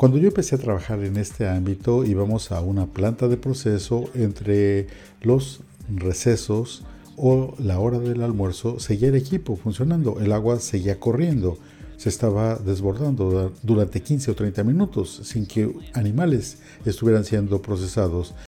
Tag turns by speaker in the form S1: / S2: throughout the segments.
S1: Cuando yo empecé a trabajar en este ámbito íbamos a una planta de proceso entre los recesos o la hora del almuerzo, seguía el equipo funcionando, el agua seguía corriendo, se estaba desbordando durante 15 o 30 minutos sin que animales estuvieran siendo procesados.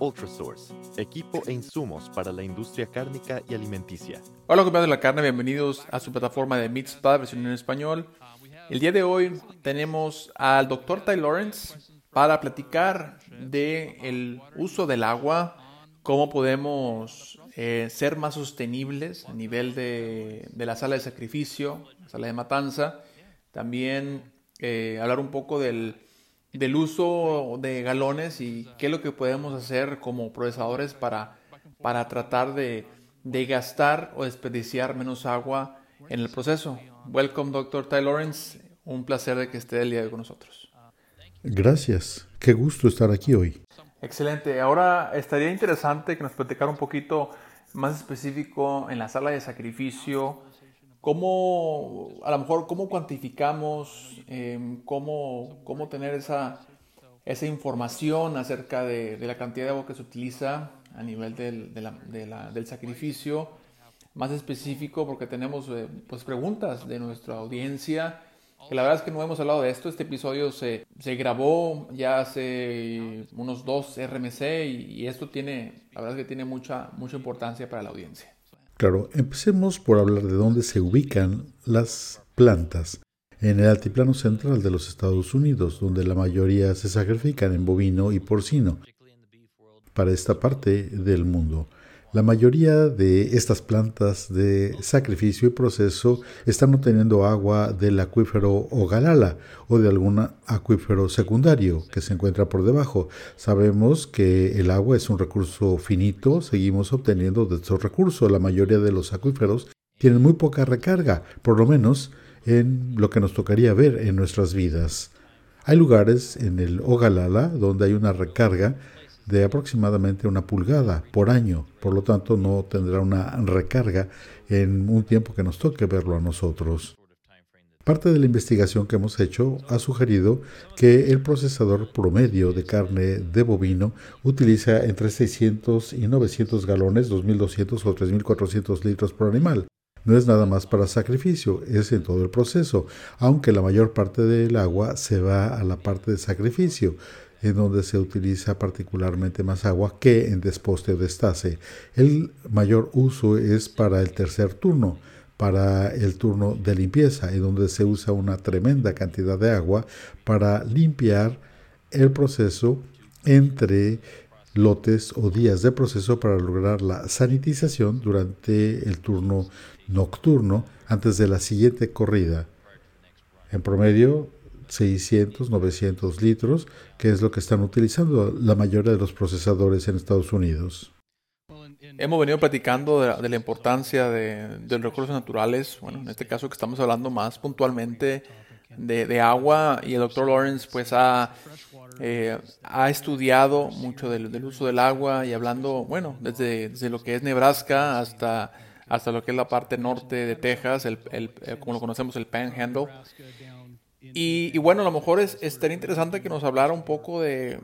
S2: Ultrasource, equipo e insumos para la industria cárnica y alimenticia.
S3: Hola, compañeros de la carne, bienvenidos a su plataforma de Meatspad, versión en español. El día de hoy tenemos al Dr. Ty Lawrence para platicar de uso del agua, cómo podemos eh, ser más sostenibles a nivel de, la sala de sacrificio, la sala de matanza. También eh, hablar un poco del del uso de galones y qué es lo que podemos hacer como procesadores para, para tratar de, de gastar o desperdiciar menos agua en el proceso. Welcome, Dr. Ty Lawrence. Un placer de que esté el día de hoy con nosotros.
S1: Gracias. Qué gusto estar aquí hoy.
S3: Excelente. Ahora estaría interesante que nos platicara un poquito más específico en la sala de sacrificio ¿Cómo, a lo mejor, cómo cuantificamos, em, cómo, cómo, tener esa, esa información acerca de, la cantidad de agua que se utiliza a nivel del, de la, de la, del sacrificio? Más específico, porque tenemos eh, pues, preguntas de nuestra audiencia. Que la verdad es que no hemos hablado de esto. Este episodio se, se grabó ya hace unos dos RMC y, y esto tiene, la verdad es que tiene mucha, mucha importancia para la audiencia.
S1: Claro, empecemos por hablar de dónde se ubican las plantas. En el altiplano central de los Estados Unidos, donde la mayoría se sacrifican en bovino y porcino. Para esta parte del mundo, la mayoría de estas plantas de sacrificio y proceso están obteniendo agua del acuífero Ogalala o de algún acuífero secundario que se encuentra por debajo. Sabemos que el agua es un recurso finito, seguimos obteniendo de estos recursos. La mayoría de los acuíferos tienen muy poca recarga, por lo menos en lo que nos tocaría ver en nuestras vidas. Hay lugares en el Ogalala donde hay una recarga de aproximadamente una pulgada por año. Por lo tanto, no tendrá una recarga en un tiempo que nos toque verlo a nosotros. Parte de la investigación que hemos hecho ha sugerido que el procesador promedio de carne de bovino utiliza entre 600 y 900 galones, 2.200 o 3.400 litros por animal. No es nada más para sacrificio, es en todo el proceso, aunque la mayor parte del agua se va a la parte de sacrificio en donde se utiliza particularmente más agua que en desposte o destace. El mayor uso es para el tercer turno, para el turno de limpieza, en donde se usa una tremenda cantidad de agua para limpiar el proceso entre lotes o días de proceso para lograr la sanitización durante el turno nocturno antes de la siguiente corrida. En promedio, 600, 900 litros, que es lo que están utilizando la mayoría de los procesadores en Estados Unidos.
S3: Hemos venido platicando de, la importancia de, los recursos naturales, bueno, en este caso que estamos hablando más puntualmente de, agua y el doctor Lawrence pues ha, eh, ha estudiado mucho del, uso del agua y hablando, bueno, desde, desde, lo que es Nebraska hasta, hasta lo que es la parte norte de Texas, el, el, como lo conocemos el Panhandle. Y, bueno, a lo mejor es, estaría interesante que nos hablara un poco de,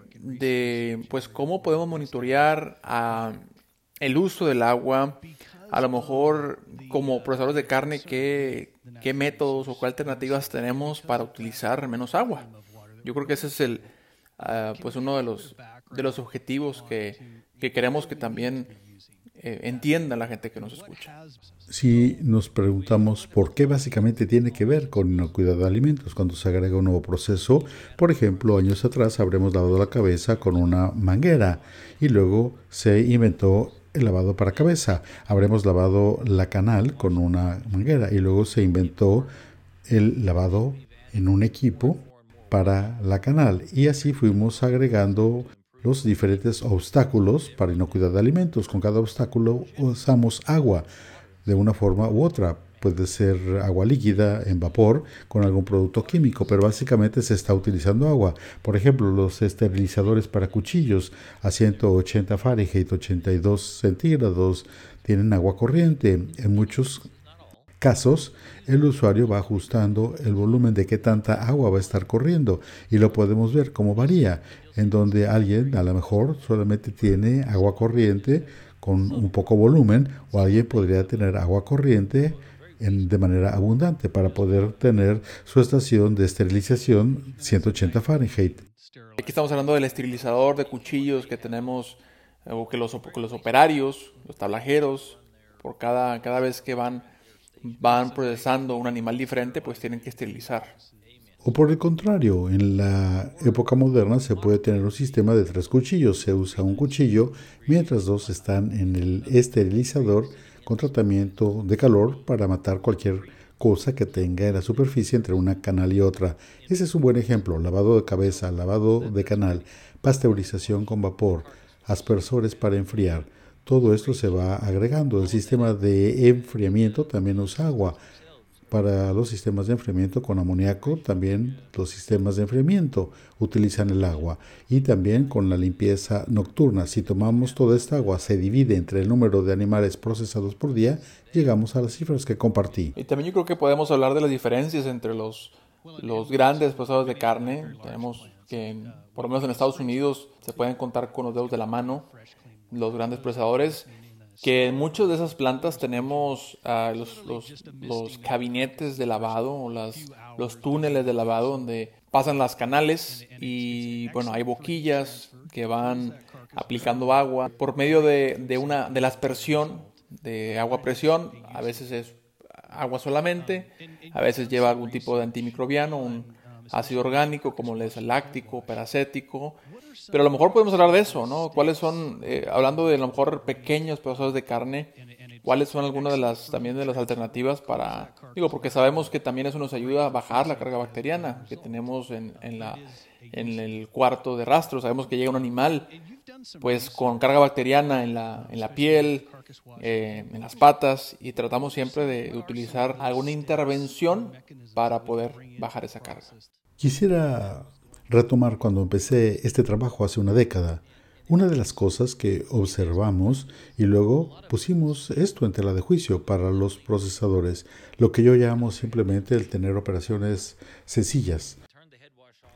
S3: pues cómo podemos monitorear ah, el uso del agua, a lo mejor como procesadores de carne, qué, qué métodos o qué alternativas tenemos para utilizar menos agua. Yo creo que ese es el, ah, pues uno de los, de los objetivos que, que queremos que también eh, entienda la gente que nos escucha.
S1: Si nos preguntamos por qué básicamente tiene que ver con el cuidado de alimentos cuando se agrega un nuevo proceso, por ejemplo, años atrás habremos lavado la cabeza con una manguera y luego se inventó el lavado para cabeza. Habremos lavado la canal con una manguera y luego se inventó el lavado en un equipo para la canal y así fuimos agregando los diferentes obstáculos para inocuidad de alimentos. Con cada obstáculo usamos agua de una forma u otra. Puede ser agua líquida en vapor con algún producto químico, pero básicamente se está utilizando agua. Por ejemplo, los esterilizadores para cuchillos a 180 Fahrenheit, 82 centígrados, tienen agua corriente. En muchos casos, el usuario va ajustando el volumen de qué tanta agua va a estar corriendo y lo podemos ver cómo varía, en donde alguien a lo mejor solamente tiene agua corriente con un poco volumen o alguien podría tener agua corriente en, de manera abundante para poder tener su estación de esterilización 180 Fahrenheit.
S3: Aquí estamos hablando del esterilizador de cuchillos que tenemos, o que los, los operarios, los tablajeros, por cada, cada vez que van, van procesando un animal diferente, pues tienen que esterilizar.
S1: O por el contrario, en la época moderna se puede tener un sistema de tres cuchillos. Se usa un cuchillo mientras dos están en el esterilizador con tratamiento de calor para matar cualquier cosa que tenga en la superficie entre una canal y otra. Ese es un buen ejemplo. Lavado de cabeza, lavado de canal, pasteurización con vapor, aspersores para enfriar. Todo esto se va agregando. El sistema de enfriamiento también usa agua para los sistemas de enfriamiento con amoníaco, también los sistemas de enfriamiento utilizan el agua y también con la limpieza nocturna. Si tomamos toda esta agua, se divide entre el número de animales procesados por día, llegamos a las cifras que compartí.
S3: Y también yo creo que podemos hablar de las diferencias entre los, los grandes procesadores de carne. Tenemos que, por lo menos en Estados Unidos, se pueden contar con los dedos de la mano los grandes procesadores que en muchas de esas plantas tenemos ah, los, los, los, gabinetes de lavado o las, los túneles de lavado donde pasan las canales y bueno, hay boquillas que van aplicando agua por medio de, de, una, de la aspersión de agua presión, a veces es agua solamente, a veces lleva algún tipo de antimicrobiano, un ácido orgánico como es el láctico, peracético, pero a lo mejor podemos hablar de eso, ¿no? ¿Cuáles son, eh, hablando de a lo mejor pequeños pedazos de carne, cuáles son algunas de las también de las alternativas para, digo, porque sabemos que también eso nos ayuda a bajar la carga bacteriana que tenemos en, en la, en el cuarto de rastro. Sabemos que llega un animal, pues con carga bacteriana en la, en la piel, eh, en las patas, y tratamos siempre de utilizar alguna intervención para poder bajar esa carga.
S1: Quisiera retomar cuando empecé este trabajo hace una década. Una de las cosas que observamos y luego pusimos esto en tela de juicio para los procesadores, lo que yo llamo simplemente el tener operaciones sencillas.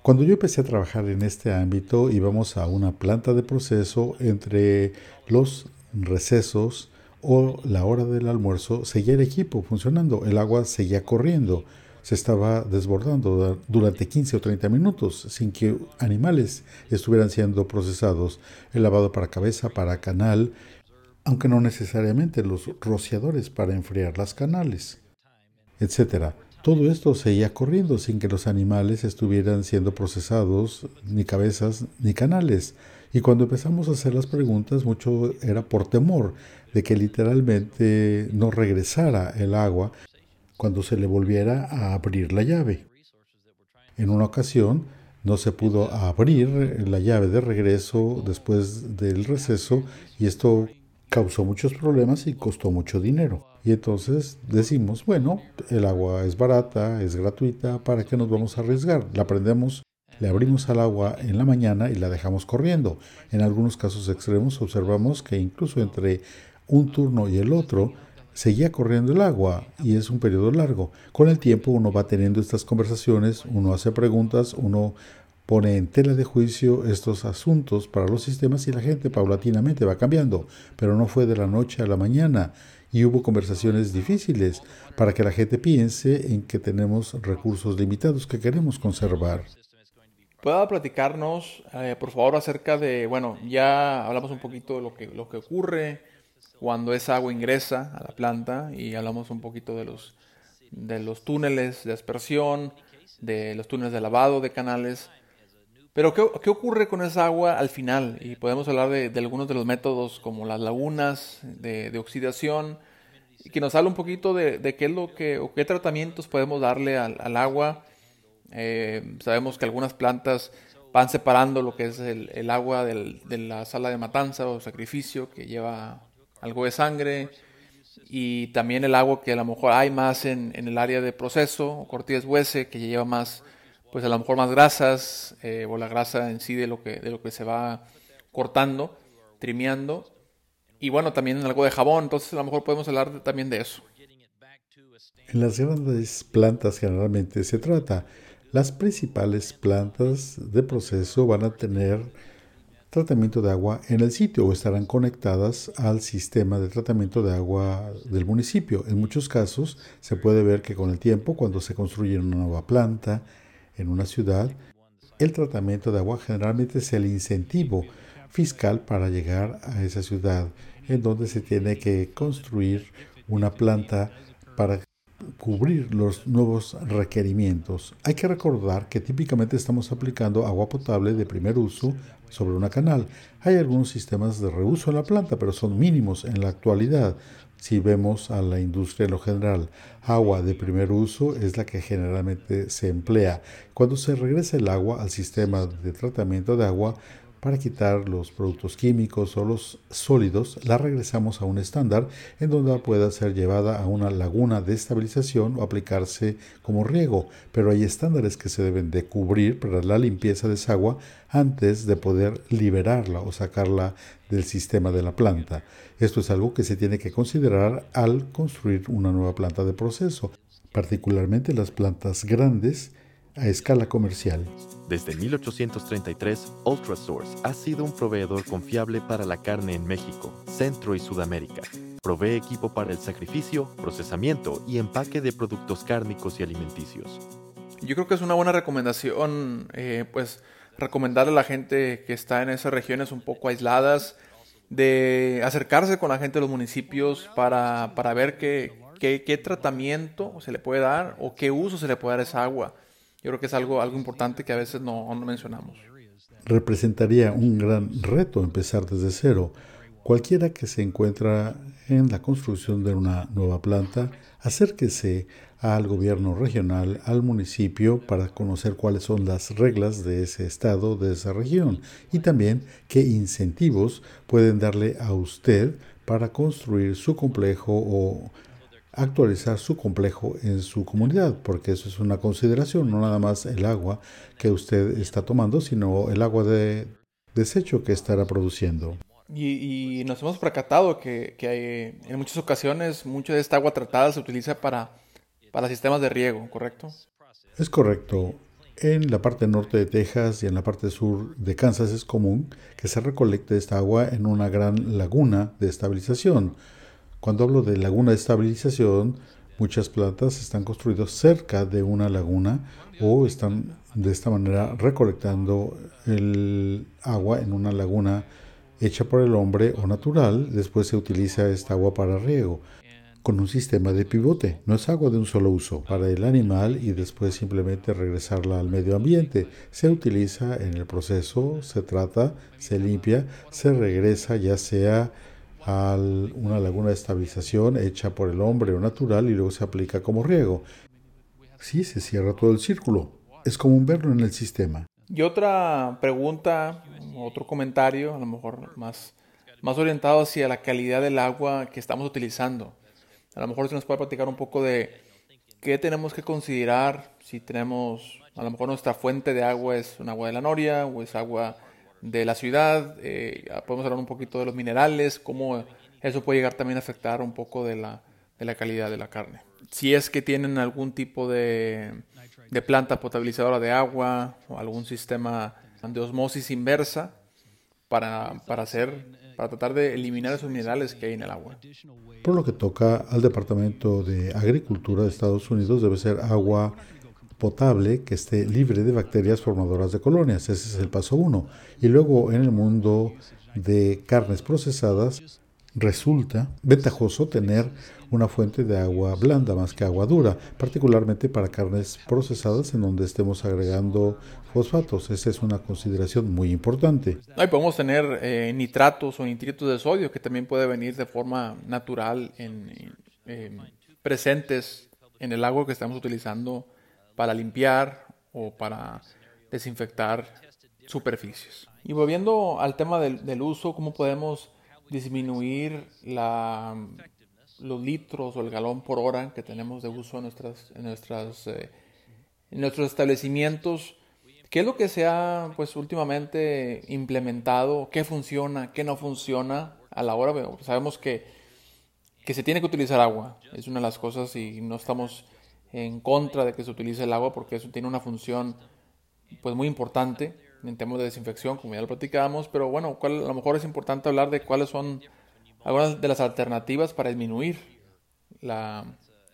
S1: Cuando yo empecé a trabajar en este ámbito íbamos a una planta de proceso entre los recesos o la hora del almuerzo, seguía el equipo funcionando, el agua seguía corriendo, se estaba desbordando durante 15 o 30 minutos sin que animales estuvieran siendo procesados, el lavado para cabeza, para canal, aunque no necesariamente los rociadores para enfriar las canales, etc. Todo esto seguía corriendo sin que los animales estuvieran siendo procesados, ni cabezas ni canales. Y cuando empezamos a hacer las preguntas, mucho era por temor de que literalmente no regresara el agua cuando se le volviera a abrir la llave. En una ocasión no se pudo abrir la llave de regreso después del receso y esto causó muchos problemas y costó mucho dinero. Y entonces decimos, bueno, el agua es barata, es gratuita, ¿para qué nos vamos a arriesgar? La prendemos, le abrimos al agua en la mañana y la dejamos corriendo. En algunos casos extremos observamos que incluso entre un turno y el otro seguía corriendo el agua y es un periodo largo. Con el tiempo uno va teniendo estas conversaciones, uno hace preguntas, uno pone en tela de juicio estos asuntos para los sistemas y la gente paulatinamente va cambiando, pero no fue de la noche a la mañana y hubo conversaciones difíciles para que la gente piense en que tenemos recursos limitados que queremos conservar.
S3: ¿Pueda platicarnos, eh, por favor, acerca de, bueno, ya hablamos un poquito de lo que, lo que ocurre, cuando esa agua ingresa a la planta y hablamos un poquito de los, de los túneles de aspersión, de los túneles de lavado de canales. Pero ¿qué, ocurre con esa agua al final? Y podemos hablar de, algunos de los métodos como las lagunas de, oxidación, y que nos habla un poquito de, qué es lo que o qué tratamientos podemos darle al, agua. Eh, sabemos que algunas plantas van separando lo que es el, agua de la sala de matanza o sacrificio que lleva algo de sangre y también el agua que a lo mejor hay más en, el área de proceso o cortillas huese que lleva más pues a lo mejor más grasas eh, o la grasa en sí de lo que de lo que se va cortando trimeando. Y bueno también algo de jabón. Entonces a lo mejor podemos hablar también de eso.
S1: En las grandes plantas generalmente se trata. Las principales plantas de proceso van a tener tratamiento de agua en el sitio o estarán conectadas al sistema de tratamiento de agua del municipio. En muchos casos se puede ver que con el tiempo, cuando se construye una nueva planta en una ciudad, el tratamiento de agua generalmente es el incentivo fiscal para llegar a esa ciudad, en donde se tiene que construir una planta para cubrir los nuevos requerimientos. Hay que recordar que típicamente estamos aplicando agua potable de primer uso sobre una canal. Hay algunos sistemas de reuso en la planta, pero son mínimos en la actualidad. Si vemos a la industria en lo general, agua de primer uso es la que generalmente se emplea. Cuando se regresa el agua al sistema de tratamiento de agua, para quitar los productos químicos o los sólidos, la regresamos a un estándar en donde pueda ser llevada a una laguna de estabilización o aplicarse como riego, pero hay estándares que se deben de cubrir para la limpieza de esa agua antes de poder liberarla o sacarla del sistema de la planta. Esto es algo que se tiene que considerar al construir una nueva planta de proceso, particularmente las plantas grandes a escala comercial.
S2: Desde 1833, UltraSource ha sido un proveedor confiable para la carne en México, Centro y Sudamérica. Provee equipo para el sacrificio, procesamiento y empaque de productos cárnicos y alimenticios.
S3: Yo creo que es una buena recomendación, eh, pues, recomendarle a la gente que está en esas regiones un poco aisladas de acercarse con la gente de los municipios para, para ver qué, qué, qué tratamiento se le puede dar o qué uso se le puede dar a esa agua. Yo creo que es algo, algo importante que a veces no, no mencionamos.
S1: Representaría un gran reto empezar desde cero. Cualquiera que se encuentra en la construcción de una nueva planta, acérquese al gobierno regional, al municipio, para conocer cuáles son las reglas de ese estado, de esa región, y también qué incentivos pueden darle a usted para construir su complejo o actualizar su complejo en su comunidad, porque eso es una consideración, no nada más el agua que usted está tomando, sino el agua de desecho que estará produciendo.
S3: Y, nos hemos percatado que, que en muchas ocasiones mucha de esta agua tratada se utiliza para, para sistemas de riego, ¿correcto?
S1: Es correcto. En la parte norte de Texas y en la parte sur de Kansas es común que se recolecte esta agua en una gran laguna de estabilización cuando hablo de laguna de estabilización, muchas plantas están construidas cerca de una laguna o están de esta manera recolectando el agua en una laguna hecha por el hombre o natural. Después se utiliza esta agua para riego con un sistema de pivote. No es agua de un solo uso para el animal y después simplemente regresarla al medio ambiente. Se utiliza en el proceso, se trata, se limpia, se regresa ya sea a una laguna de estabilización hecha por el hombre o natural y luego se aplica como riego. Sí, se cierra todo el círculo. Es como un verlo en el sistema.
S3: Y otra pregunta, otro comentario, a lo mejor más, más orientado hacia la calidad del agua que estamos utilizando. A lo mejor se nos puede platicar un poco de qué tenemos que considerar si tenemos, a lo mejor nuestra fuente de agua es un agua de la noria o es agua de la ciudad, eh, podemos hablar un poquito de los minerales, cómo eso puede llegar también a afectar un poco de la, de la calidad de la carne. Si es que tienen algún tipo de, de planta potabilizadora de agua o algún sistema de osmosis inversa para, para hacer para tratar de eliminar esos minerales que hay en el agua.
S1: Por lo que toca al Departamento de Agricultura de Estados Unidos, debe ser agua potable que esté libre de bacterias formadoras de colonias. Ese es el paso uno. Y luego en el mundo de carnes procesadas resulta ventajoso tener una fuente de agua blanda más que agua dura, particularmente para carnes procesadas en donde estemos agregando fosfatos. Esa es una consideración muy importante.
S3: Ahí podemos tener eh, nitratos o nitritos de sodio que también puede venir de forma natural en, presentes en el agua que estamos utilizando para limpiar o para desinfectar superficies. Y volviendo al tema del, uso, ¿cómo podemos disminuir la, los litros o el galón por hora que tenemos de uso en, nuestras, en, nuestras, eh, en nuestros establecimientos? ¿Qué es lo que se ha pues últimamente implementado? ¿Qué funciona? ¿Qué no funciona? A la hora, sabemos que, que se tiene que utilizar agua. Es una de las cosas y no estamos en contra de que se utilice el agua porque eso tiene una función pues muy importante en temas de desinfección, como ya lo platicábamos, pero bueno, a lo mejor es importante hablar de cuáles son algunas de las alternativas para disminuir la,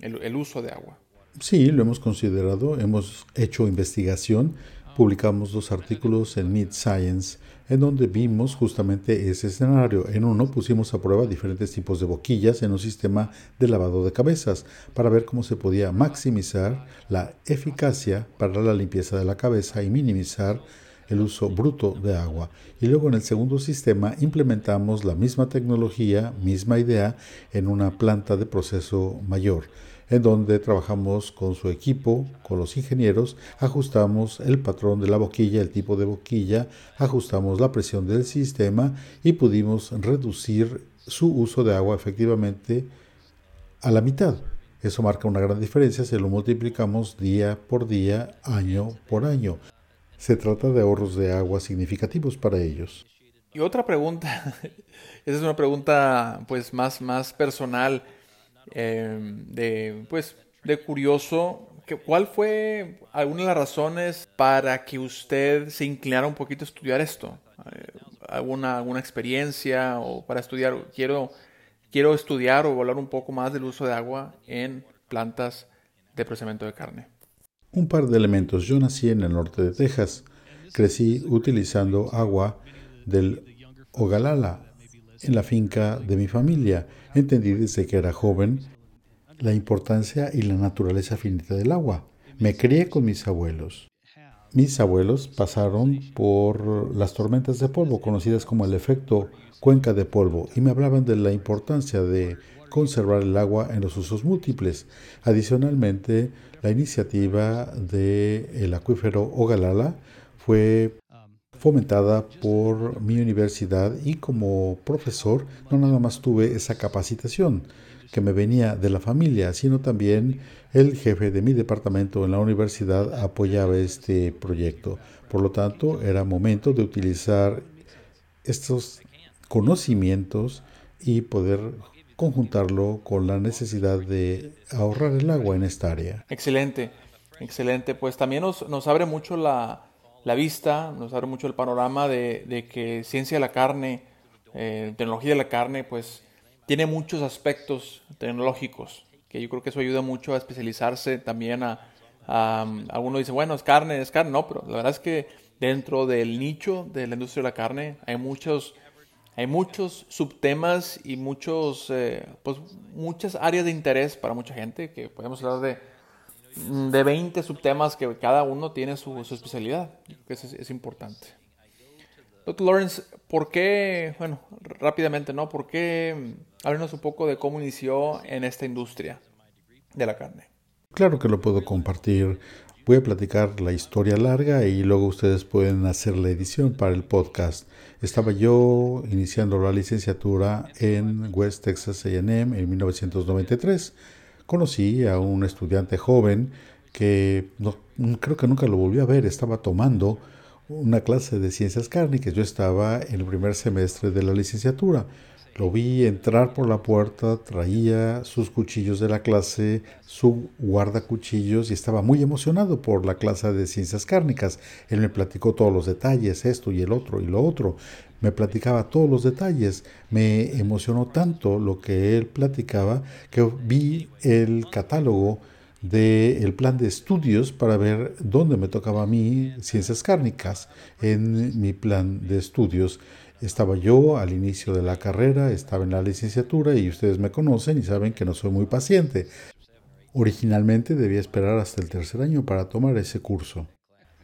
S3: el uso de agua.
S1: Sí, lo hemos considerado, hemos hecho investigación, publicamos dos artículos en Mid Science en donde vimos justamente ese escenario. En uno pusimos a prueba diferentes tipos de boquillas en un sistema de lavado de cabezas para ver cómo se podía maximizar la eficacia para la limpieza de la cabeza y minimizar el uso bruto de agua. Y luego en el segundo sistema implementamos la misma tecnología, misma idea, en una planta de proceso mayor en donde trabajamos con su equipo, con los ingenieros, ajustamos el patrón de la boquilla, el tipo de boquilla, ajustamos la presión del sistema y pudimos reducir su uso de agua efectivamente a la mitad. Eso marca una gran diferencia si lo multiplicamos día por día, año por año. Se trata de ahorros de agua significativos para ellos.
S3: Y otra pregunta, esa es una pregunta pues más, más personal. Em, de, pues, de curioso, ¿cuál fue alguna de las razones para que usted se inclinara un poquito a estudiar esto? Eh, ¿Alguna, alguna experiencia o para estudiar? Quiero, quiero estudiar o hablar un poco más del uso de agua en plantas de procesamiento de carne.
S1: Un par de elementos. Yo nací en el norte de Texas. Crecí utilizando agua del Ogalala, en la finca de mi familia. Entendí desde que era joven la importancia y la naturaleza finita del agua. Me crié con mis abuelos. Mis abuelos pasaron por las tormentas de polvo, conocidas como el efecto cuenca de polvo, y me hablaban de la importancia de conservar el agua en los usos múltiples. Adicionalmente, la iniciativa del acuífero Ogalala fue fomentada por mi universidad y como profesor no nada más tuve esa capacitación que me venía de la familia, sino también el jefe de mi departamento en la universidad apoyaba este proyecto. Por lo tanto, era momento de utilizar estos conocimientos y poder conjuntarlo con la necesidad de ahorrar el agua en esta área.
S3: Excelente, excelente. Pues también nos, nos abre mucho la, la vista, nos abre mucho el panorama de, que ciencia de la carne, eh, tecnología de la carne, pues tiene muchos aspectos tecnológicos, que yo creo que eso ayuda mucho a especializarse también a, a, uno dice, bueno, es carne, es carne, no, pero la verdad es que dentro del nicho de la industria de la carne hay muchos, hay muchos subtemas y muchos, eh, pues, muchas áreas de interés para mucha gente, que podemos hablar de de 20 subtemas que cada uno tiene su, especialidad. Eso es, importante. Doctor Lawrence, ¿por qué, bueno, rápidamente, ¿no? ¿Por qué, háblenos un poco de cómo inició en esta industria de la carne?
S1: Claro que lo puedo compartir. Voy a platicar la historia larga y luego ustedes pueden hacer la edición para el podcast. Estaba yo iniciando la licenciatura en West Texas AM en 1993 conocí a un estudiante joven que no, creo que nunca lo volví a ver, estaba tomando una clase de ciencias cárnicas. Yo estaba en el primer semestre de la licenciatura. Lo vi entrar por la puerta, traía sus cuchillos de la clase, su guardacuchillos y estaba muy emocionado por la clase de ciencias cárnicas. Él me platicó todos los detalles, esto y el otro y lo otro me platicaba todos los detalles. Me emocionó tanto lo que él platicaba que vi el catálogo del plan de estudios para ver dónde me tocaba a mí ciencias cárnicas en mi plan de estudios. Estaba yo al inicio de la carrera, estaba en la licenciatura y ustedes me conocen y saben que no soy muy paciente. Originalmente debía esperar hasta el tercer año para tomar ese curso.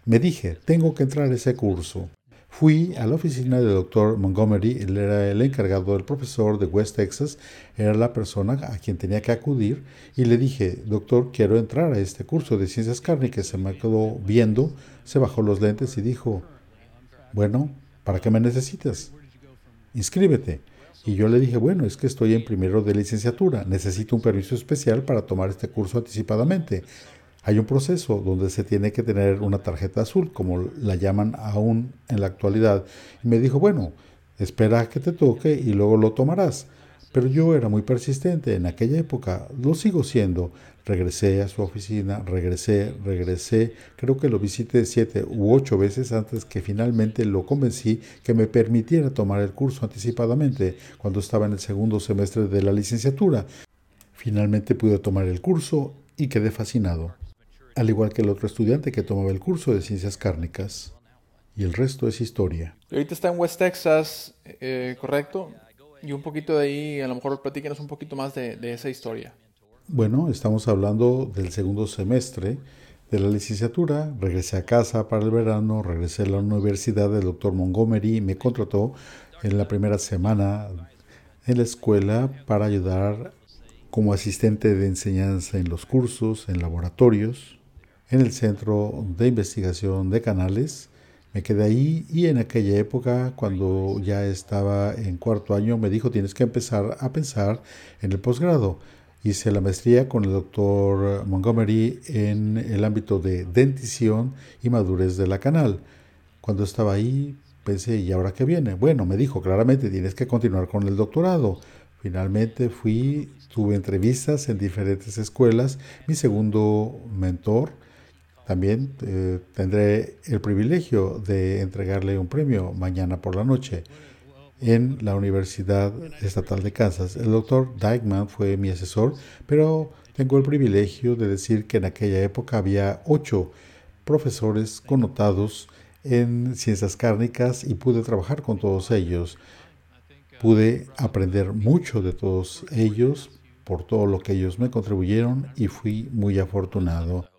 S1: Me dije, tengo que entrar a ese curso. Fui a la oficina del doctor Montgomery, él era el encargado del profesor de West Texas, era la persona a quien tenía que acudir, y le dije, doctor, quiero entrar a este curso de ciencias cárnicas. Se me quedó viendo, se bajó los lentes y dijo, Bueno, ¿para qué me necesitas? Inscríbete. Y yo le dije, bueno, es que estoy en primero de licenciatura, necesito un permiso especial para tomar este curso anticipadamente. Hay un proceso donde se tiene que tener una tarjeta azul, como la llaman aún en la actualidad. Y me dijo, bueno, espera a que te toque y luego lo tomarás. Pero yo era muy persistente en aquella época, lo sigo siendo. Regresé a su oficina, regresé, regresé, creo que lo visité siete u ocho veces antes que finalmente lo convencí que me permitiera tomar el curso anticipadamente cuando estaba en el segundo semestre de la licenciatura. Finalmente pude tomar el curso y quedé fascinado, al igual que el otro estudiante que tomaba el curso de ciencias cárnicas. Y el resto es historia.
S3: Ahorita está en West Texas, eh, ¿correcto? Y un poquito de ahí, a lo mejor platíquenos un poquito más de, esa historia.
S1: Bueno, estamos hablando del segundo semestre de la licenciatura. Regresé a casa para el verano, regresé a la universidad. El doctor Montgomery me contrató en la primera semana en la escuela para ayudar como asistente de enseñanza en los cursos, en laboratorios, en el Centro de Investigación de Canales me quedé ahí y en aquella época, cuando ya estaba en cuarto año, me dijo tienes que empezar a pensar en el posgrado. Hice la maestría con el doctor Montgomery en el ámbito de dentición y madurez de la canal. Cuando estaba ahí, pensé, ¿y ahora qué viene? Bueno, me dijo claramente tienes que continuar con el doctorado. Finalmente fui, tuve entrevistas en diferentes escuelas. Mi segundo mentor, también eh, tendré el privilegio de entregarle un premio mañana por la noche en la Universidad Estatal de Kansas. El doctor Dykeman fue mi asesor, pero tengo el privilegio de decir que en aquella época había ocho profesores connotados en ciencias cárnicas y pude trabajar con todos ellos. Pude aprender mucho de todos ellos por todo lo que ellos me contribuyeron y fui muy afortunado.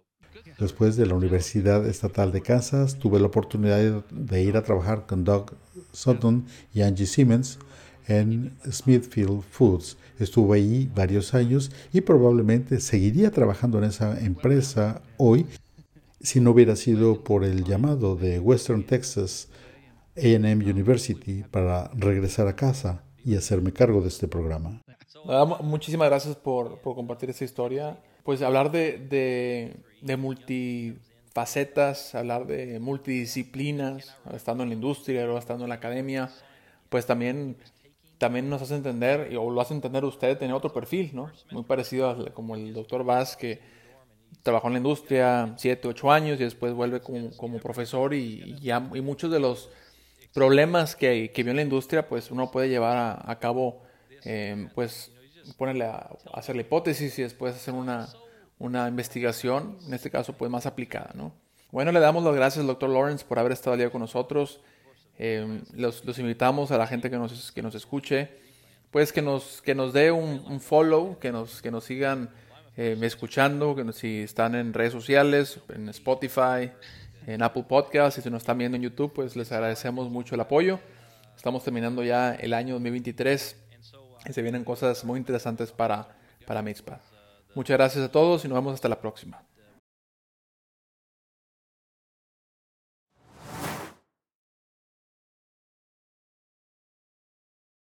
S1: Después de la Universidad Estatal de Kansas, tuve la oportunidad de ir a trabajar con Doug Sutton y Angie Simmons en Smithfield Foods. Estuve ahí varios años y probablemente seguiría trabajando en esa empresa hoy si no hubiera sido por el llamado de Western Texas AM University para regresar a casa y hacerme cargo de este programa.
S3: Muchísimas gracias por, por compartir esta historia. Pues hablar de de multifacetas, hablar de multidisciplinas, estando en la industria o estando en la academia, pues también, también nos hace entender, o lo hace entender usted, tener otro perfil, ¿no? Muy parecido a como el doctor Vaz, que trabajó en la industria 7, 8 años y después vuelve como, como profesor y, ya, y muchos de los problemas que, que vio en la industria, pues uno puede llevar a, a cabo, eh, pues ponerle a, hacer la hipótesis y después hacer una, una investigación, en este caso pues más aplicada, ¿no? Bueno, le damos las gracias al doctor Lawrence por haber estado día con nosotros. Eh, los, invitamos a la gente que nos, que nos escuche, pues que nos, que nos dé un, follow, que nos, que nos sigan eh, escuchando, que si están en redes sociales, en Spotify, en Apple Podcasts, y si nos están viendo en YouTube, pues les agradecemos mucho el apoyo. Estamos terminando ya el año 2023 y se vienen cosas muy interesantes para, para Mixpad. Muchas gracias a todos y nos vemos hasta la próxima.